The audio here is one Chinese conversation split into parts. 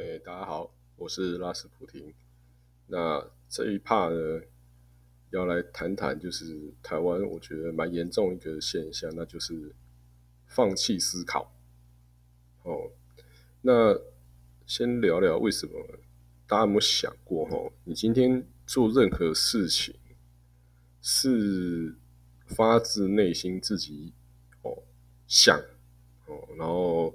哎，大家好，我是拉斯普廷。那这一 part 呢，要来谈谈，就是台湾我觉得蛮严重一个现象，那就是放弃思考。哦，那先聊聊为什么？大家有没有想过？哈，你今天做任何事情，是发自内心自己哦想哦，然后。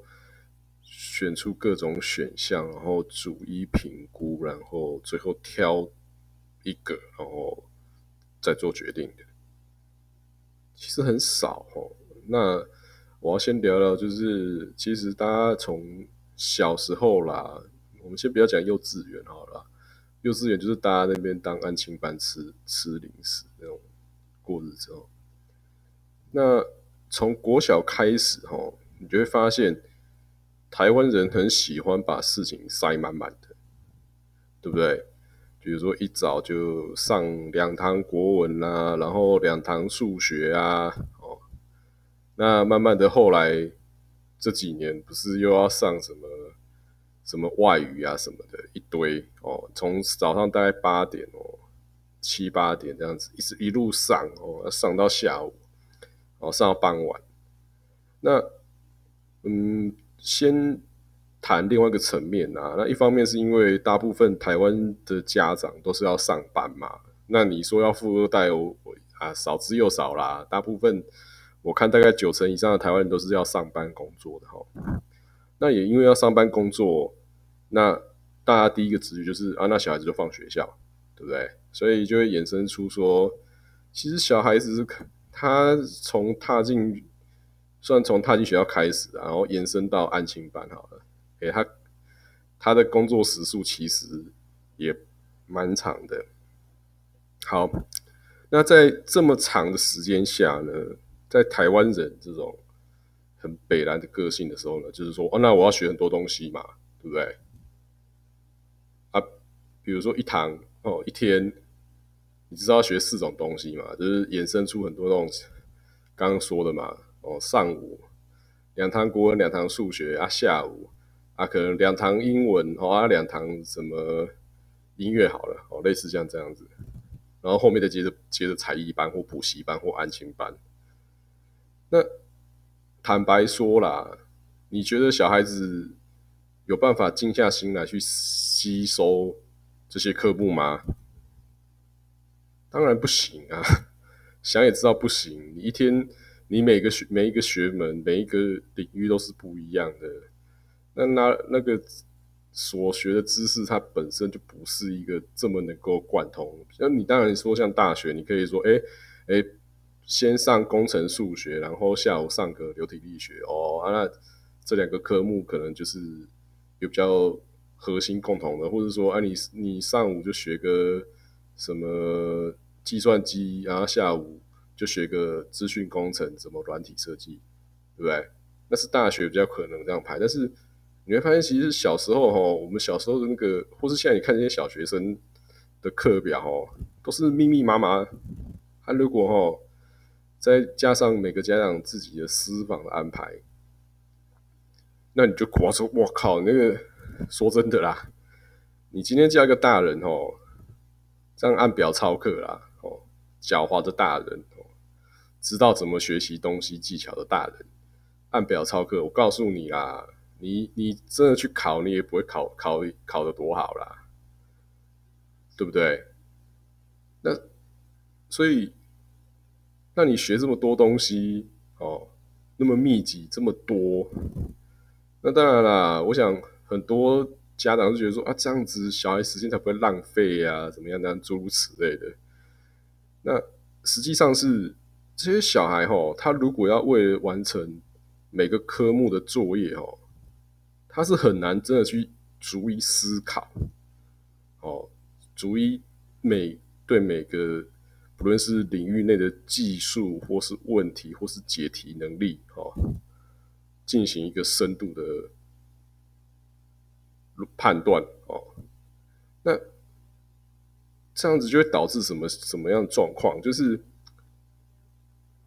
选出各种选项，然后逐一评估，然后最后挑一个，然后再做决定的，其实很少哦。那我要先聊聊，就是其实大家从小时候啦，我们先不要讲幼稚园好了，幼稚园就是大家那边当安亲班吃吃零食那种过日子哦。那从国小开始哦，你就会发现。台湾人很喜欢把事情塞满满的，对不对？比如说一早就上两堂国文啊，然后两堂数学啊，哦，那慢慢的后来这几年不是又要上什么什么外语啊什么的一堆哦，从早上大概八点哦七八点这样子，一直一路上哦，上到下午，哦上到傍晚，那嗯。先谈另外一个层面啊，那一方面是因为大部分台湾的家长都是要上班嘛，那你说要富二代哦啊少之又少啦，大部分我看大概九成以上的台湾人都是要上班工作的哈。那也因为要上班工作，那大家第一个直觉就是啊，那小孩子就放学校，对不对？所以就会衍生出说，其实小孩子是他从踏进算从踏进学校开始，然后延伸到案情班好了，给他他的工作时数其实也蛮长的。好，那在这么长的时间下呢，在台湾人这种很北蓝的个性的时候呢，就是说，哦，那我要学很多东西嘛，对不对？啊，比如说一堂哦，一天，你知道要学四种东西嘛，就是衍生出很多那种刚刚说的嘛。哦，上午两堂国文，两堂数学啊，下午啊，可能两堂英文，哦啊，两堂什么音乐好了，哦，类似像这样子，然后后面再接着接着才艺班或补习班或安亲班。那坦白说啦，你觉得小孩子有办法静下心来去吸收这些科目吗？当然不行啊，想也知道不行，你一天。你每个学每一个学门每一个领域都是不一样的，那那那个所学的知识，它本身就不是一个这么能够贯通。那你当然说像大学，你可以说，哎哎，先上工程数学，然后下午上个流体力学，哦，那这两个科目可能就是有比较核心共同的，或者说，啊，你你上午就学个什么计算机，然后下午。就学个资讯工程，怎么软体设计，对不对？那是大学比较可能这样排。但是你会发现，其实小时候哈，我们小时候的那个，或是现在你看这些小学生的课表哦，都是密密麻麻。他如果哈，再加上每个家长自己的私房的安排，那你就夸说：“我靠，那个说真的啦，你今天叫一个大人哦，这样按表操课啦，哦，狡猾的大人。”知道怎么学习东西技巧的大人，按表操课。我告诉你啦，你你真的去考，你也不会考考考的多好啦，对不对？那所以，那你学这么多东西哦，那么密集这么多，那当然啦。我想很多家长就觉得说啊，这样子小孩时间才不会浪费呀，怎么样？样诸如此类的。那实际上是。这些小孩哈，他如果要为了完成每个科目的作业哦，他是很难真的去逐一思考，哦，逐一每对每个不论是领域内的技术或是问题或是解题能力哦，进行一个深度的判断哦，那这样子就会导致什么什么样的状况？就是。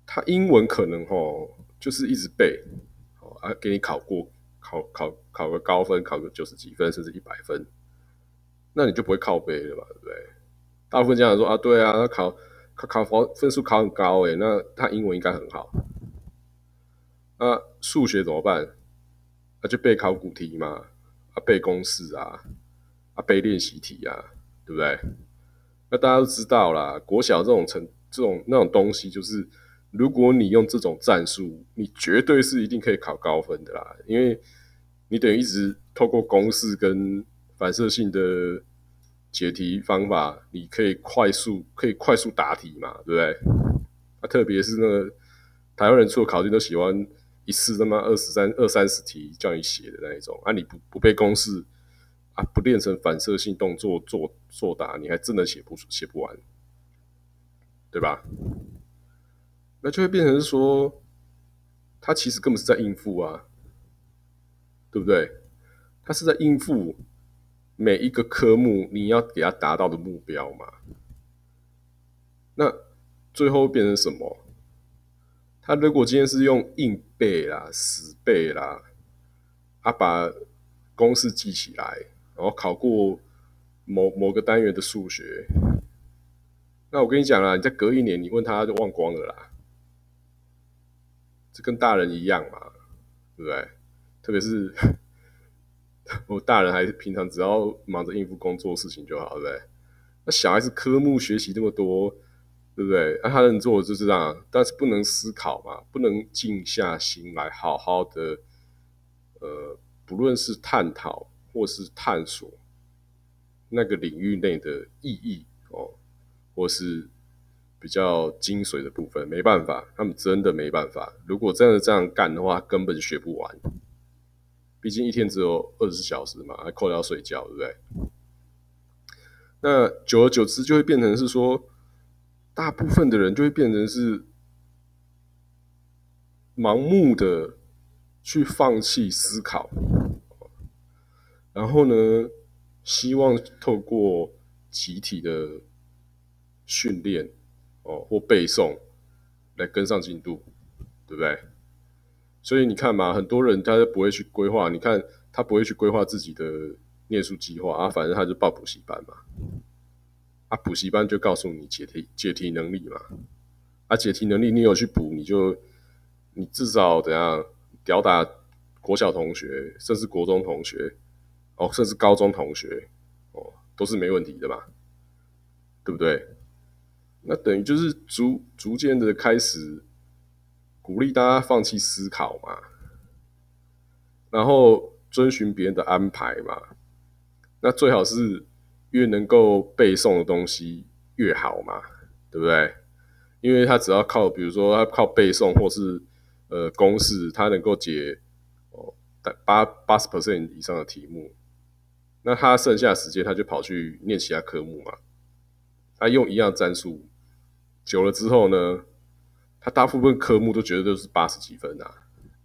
他英文可能哦就是一直背，哦啊，给你考过考考考个高分，考个九十几分甚至一百分，那你就不会靠背了嘛，对不对？大部分家长说啊，对啊，他考考考分分数考很高诶，那他英文应该很好。那数学怎么办？那就背考古题嘛，啊背公式啊，啊背练习题啊，对不对？那大家都知道啦，国小这种成这种那种东西，就是如果你用这种战术，你绝对是一定可以考高分的啦，因为你等于一直透过公式跟反射性的解题方法，你可以快速可以快速答题嘛，对不对？啊，特别是那个台湾人出的考卷都喜欢。一次他妈二十三二三十题叫你写的那一种啊，你不不背公式啊，不练成反射性动作作作答，你还真的写不写不完，对吧？那就会变成说，他其实根本是在应付啊，对不对？他是在应付每一个科目你要给他达到的目标嘛？那最后变成什么？他如果今天是用硬背啦、死背啦，他把公式记起来，然后考过某某个单元的数学，那我跟你讲啦，你再隔一年，你问他就忘光了啦。这跟大人一样嘛，对不对？特别是 我大人还是平常只要忙着应付工作事情就好，对不对？那小孩子科目学习那么多。对不对？那他能做的就是这样，但是不能思考嘛，不能静下心来好好的，呃，不论是探讨或是探索那个领域内的意义哦，或是比较精髓的部分，没办法，他们真的没办法。如果真的这样干的话，根本学不完。毕竟一天只有二十四小时嘛，还扣掉睡觉，对不对？那久而久之就会变成是说。大部分的人就会变成是盲目的去放弃思考，然后呢，希望透过集体的训练哦或背诵来跟上进度，对不对？所以你看嘛，很多人他都不会去规划，你看他不会去规划自己的念书计划啊，反正他就报补习班嘛。啊，补习班就告诉你解题解题能力嘛，啊，解题能力你有去补，你就你至少怎样吊打国小同学，甚至国中同学，哦，甚至高中同学，哦，都是没问题的嘛，对不对？那等于就是逐逐渐的开始鼓励大家放弃思考嘛，然后遵循别人的安排嘛，那最好是。越能够背诵的东西越好嘛，对不对？因为他只要靠，比如说他靠背诵或是呃公式，他能够解哦八八十 percent 以上的题目，那他剩下时间他就跑去念其他科目嘛。他用一样战术，久了之后呢，他大部分科目都觉得都是八十几分啊。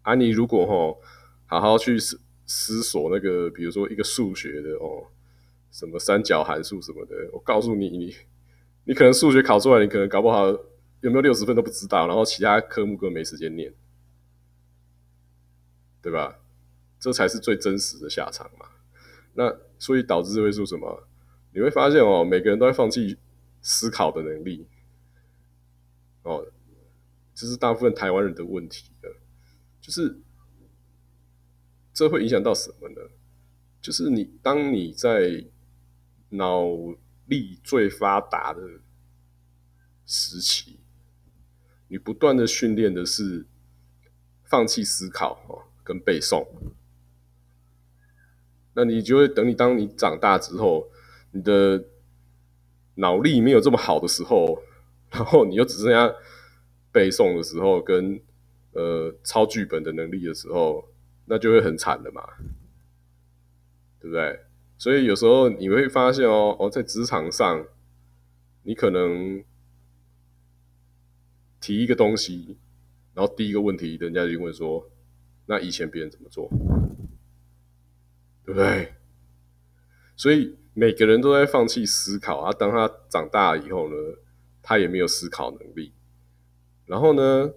啊，你如果吼好好去思思索那个，比如说一个数学的哦。什么三角函数什么的，我告诉你，你你可能数学考出来，你可能搞不好有没有六十分都不知道，然后其他科目根本没时间念，对吧？这才是最真实的下场嘛。那所以导致会说什么？你会发现哦，每个人都在放弃思考的能力，哦，这是大部分台湾人的问题的，就是这会影响到什么呢？就是你当你在脑力最发达的时期，你不断的训练的是放弃思考哦，跟背诵。那你就会等你当你长大之后，你的脑力没有这么好的时候，然后你又只剩下背诵的时候，跟呃抄剧本的能力的时候，那就会很惨的嘛，对不对？所以有时候你会发现哦哦，在职场上，你可能提一个东西，然后第一个问题，人家就问说：“那以前别人怎么做？”对不对？所以每个人都在放弃思考啊。当他长大以后呢，他也没有思考能力。然后呢，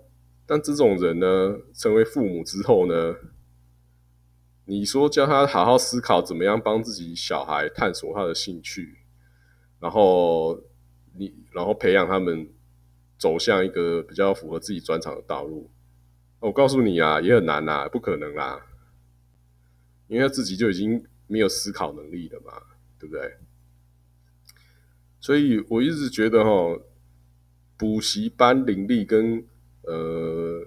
当这种人呢成为父母之后呢，你说教他好好思考怎么样帮自己小孩探索他的兴趣，然后你然后培养他们走向一个比较符合自己专长的道路。我告诉你啊，也很难啦，不可能啦，因为他自己就已经没有思考能力了嘛，对不对？所以我一直觉得哈，补习班林立跟呃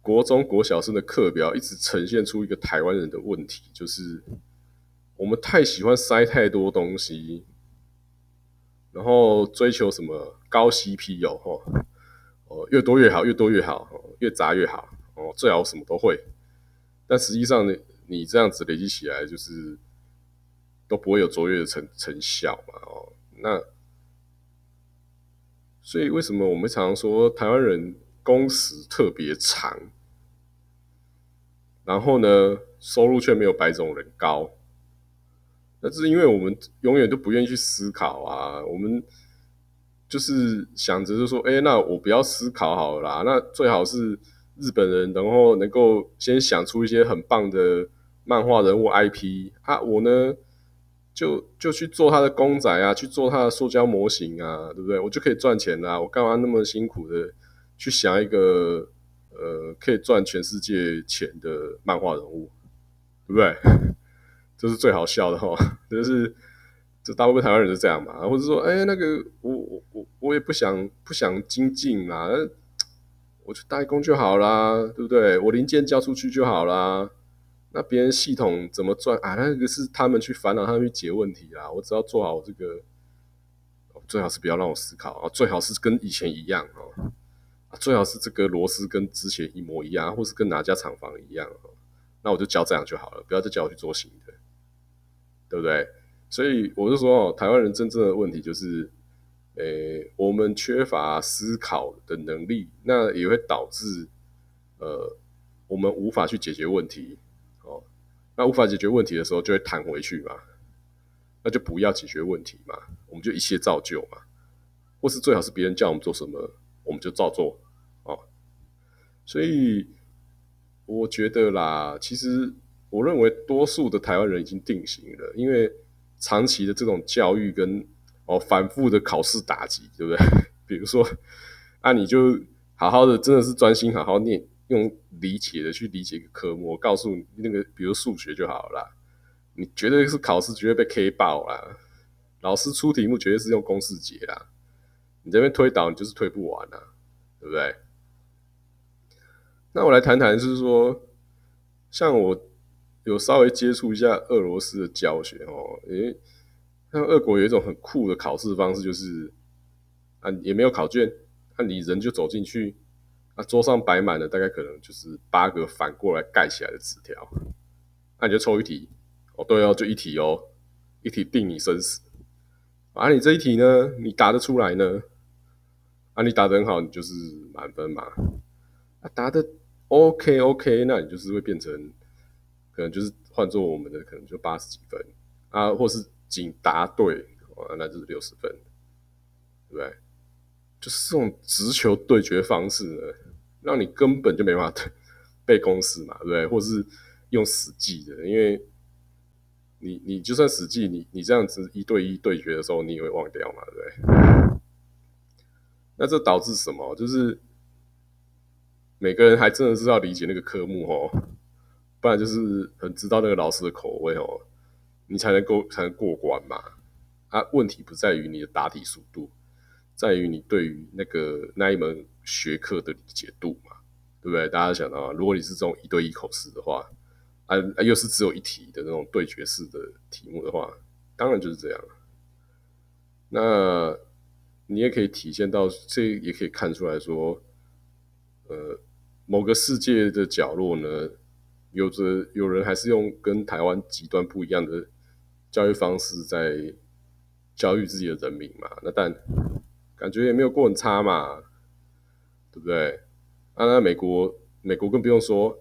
国中国小生的课表，一直呈现出一个台湾人的问题，就是我们太喜欢塞太多东西，然后追求什么高 CP 有哈，哦越多越好，越多越好，越杂越好，哦最好什么都会，但实际上呢，你这样子累积起来就是。都不会有卓越的成成效嘛？哦，那所以为什么我们常常说台湾人工时特别长，然后呢收入却没有白种人高？那是因为我们永远都不愿意去思考啊，我们就是想着就说，哎，那我不要思考好了啦，那最好是日本人，然后能够先想出一些很棒的漫画人物 IP 啊，我呢？就就去做他的公仔啊，去做他的塑胶模型啊，对不对？我就可以赚钱啦！我干嘛那么辛苦的去想一个呃可以赚全世界钱的漫画人物，对不对？这是最好笑的哈！就是这大部分台湾人是这样嘛，或者说，哎，那个我我我我也不想不想精进啦，我去代工就好啦，对不对？我零件交出去就好啦。那别人系统怎么赚啊？那个是他们去烦恼，他们去解问题啦。我只要做好这个，最好是不要让我思考啊，最好是跟以前一样哦，最好是这个螺丝跟之前一模一样，或是跟哪家厂房一样哦。那我就教这样就好了，不要再叫我去做新的，对不对？所以我就说哦，台湾人真正的问题就是，诶，我们缺乏思考的能力，那也会导致呃，我们无法去解决问题。那无法解决问题的时候，就会弹回去嘛？那就不要解决问题嘛，我们就一切照旧嘛，或是最好是别人叫我们做什么，我们就照做哦。所以我觉得啦，其实我认为多数的台湾人已经定型了，因为长期的这种教育跟哦反复的考试打击，对不对？比如说，啊，你就好好的，真的是专心好好念。用理解的去理解一个科目，我告诉你那个，比如数学就好了。你绝对是考试绝对被 K 爆啦，老师出题目绝对是用公式解啦。你这边推导，你就是推不完啦，对不对？那我来谈谈，就是说，像我有稍微接触一下俄罗斯的教学哦，因为，像俄国有一种很酷的考试方式，就是啊，也没有考卷，那你人就走进去。那桌上摆满了，大概可能就是八个反过来盖起来的纸条，那你就抽一题，哦，对哦，就一题哦，一题定你生死。啊，你这一题呢，你答得出来呢？啊，你答得很好，你就是满分嘛。啊，答的 OK OK，那你就是会变成，可能就是换做我们的可能就八十几分啊，或是仅答对，啊，那就是六十分，对不对？就是这种直球对决方式呢，让你根本就没办法背公式嘛，对不对？或是用死记的，因为你你就算死记，你你这样子一对一对决的时候，你也会忘掉嘛，对不对？那这导致什么？就是每个人还真的是要理解那个科目哦，不然就是很知道那个老师的口味哦，你才能够才能过关嘛。啊，问题不在于你的答题速度。在于你对于那个那一门学科的理解度嘛，对不对？大家想到，如果你是这种一对一口试的话，啊啊，又是只有一题的那种对决式的题目的话，当然就是这样。那你也可以体现到，这也可以看出来说，呃，某个世界的角落呢，有着有人还是用跟台湾极端不一样的教育方式在教育自己的人民嘛。那但感觉也没有过很差嘛，对不对？啊，那美国，美国更不用说，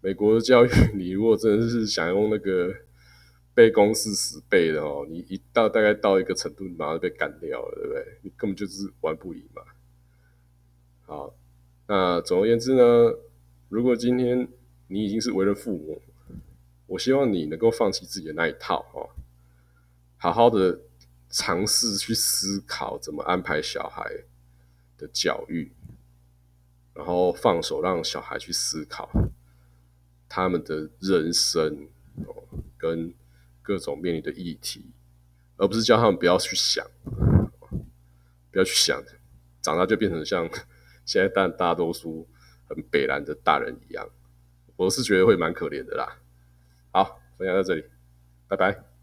美国的教育，你如果真的是想用那个背公式死背的哦，你一到大概到一个程度，你马上被干掉了，对不对？你根本就是玩不赢嘛。好，那总而言之呢，如果今天你已经是为人父母，我希望你能够放弃自己的那一套哦，好好的尝试去思考怎么安排小孩的教育，然后放手让小孩去思考他们的人生哦，跟各种面临的议题，而不是叫他们不要去想，不要去想，长大就变成像 现在大大多数很北蓝的大人一样，我是觉得会蛮可怜的啦。好，分享到这里，拜拜。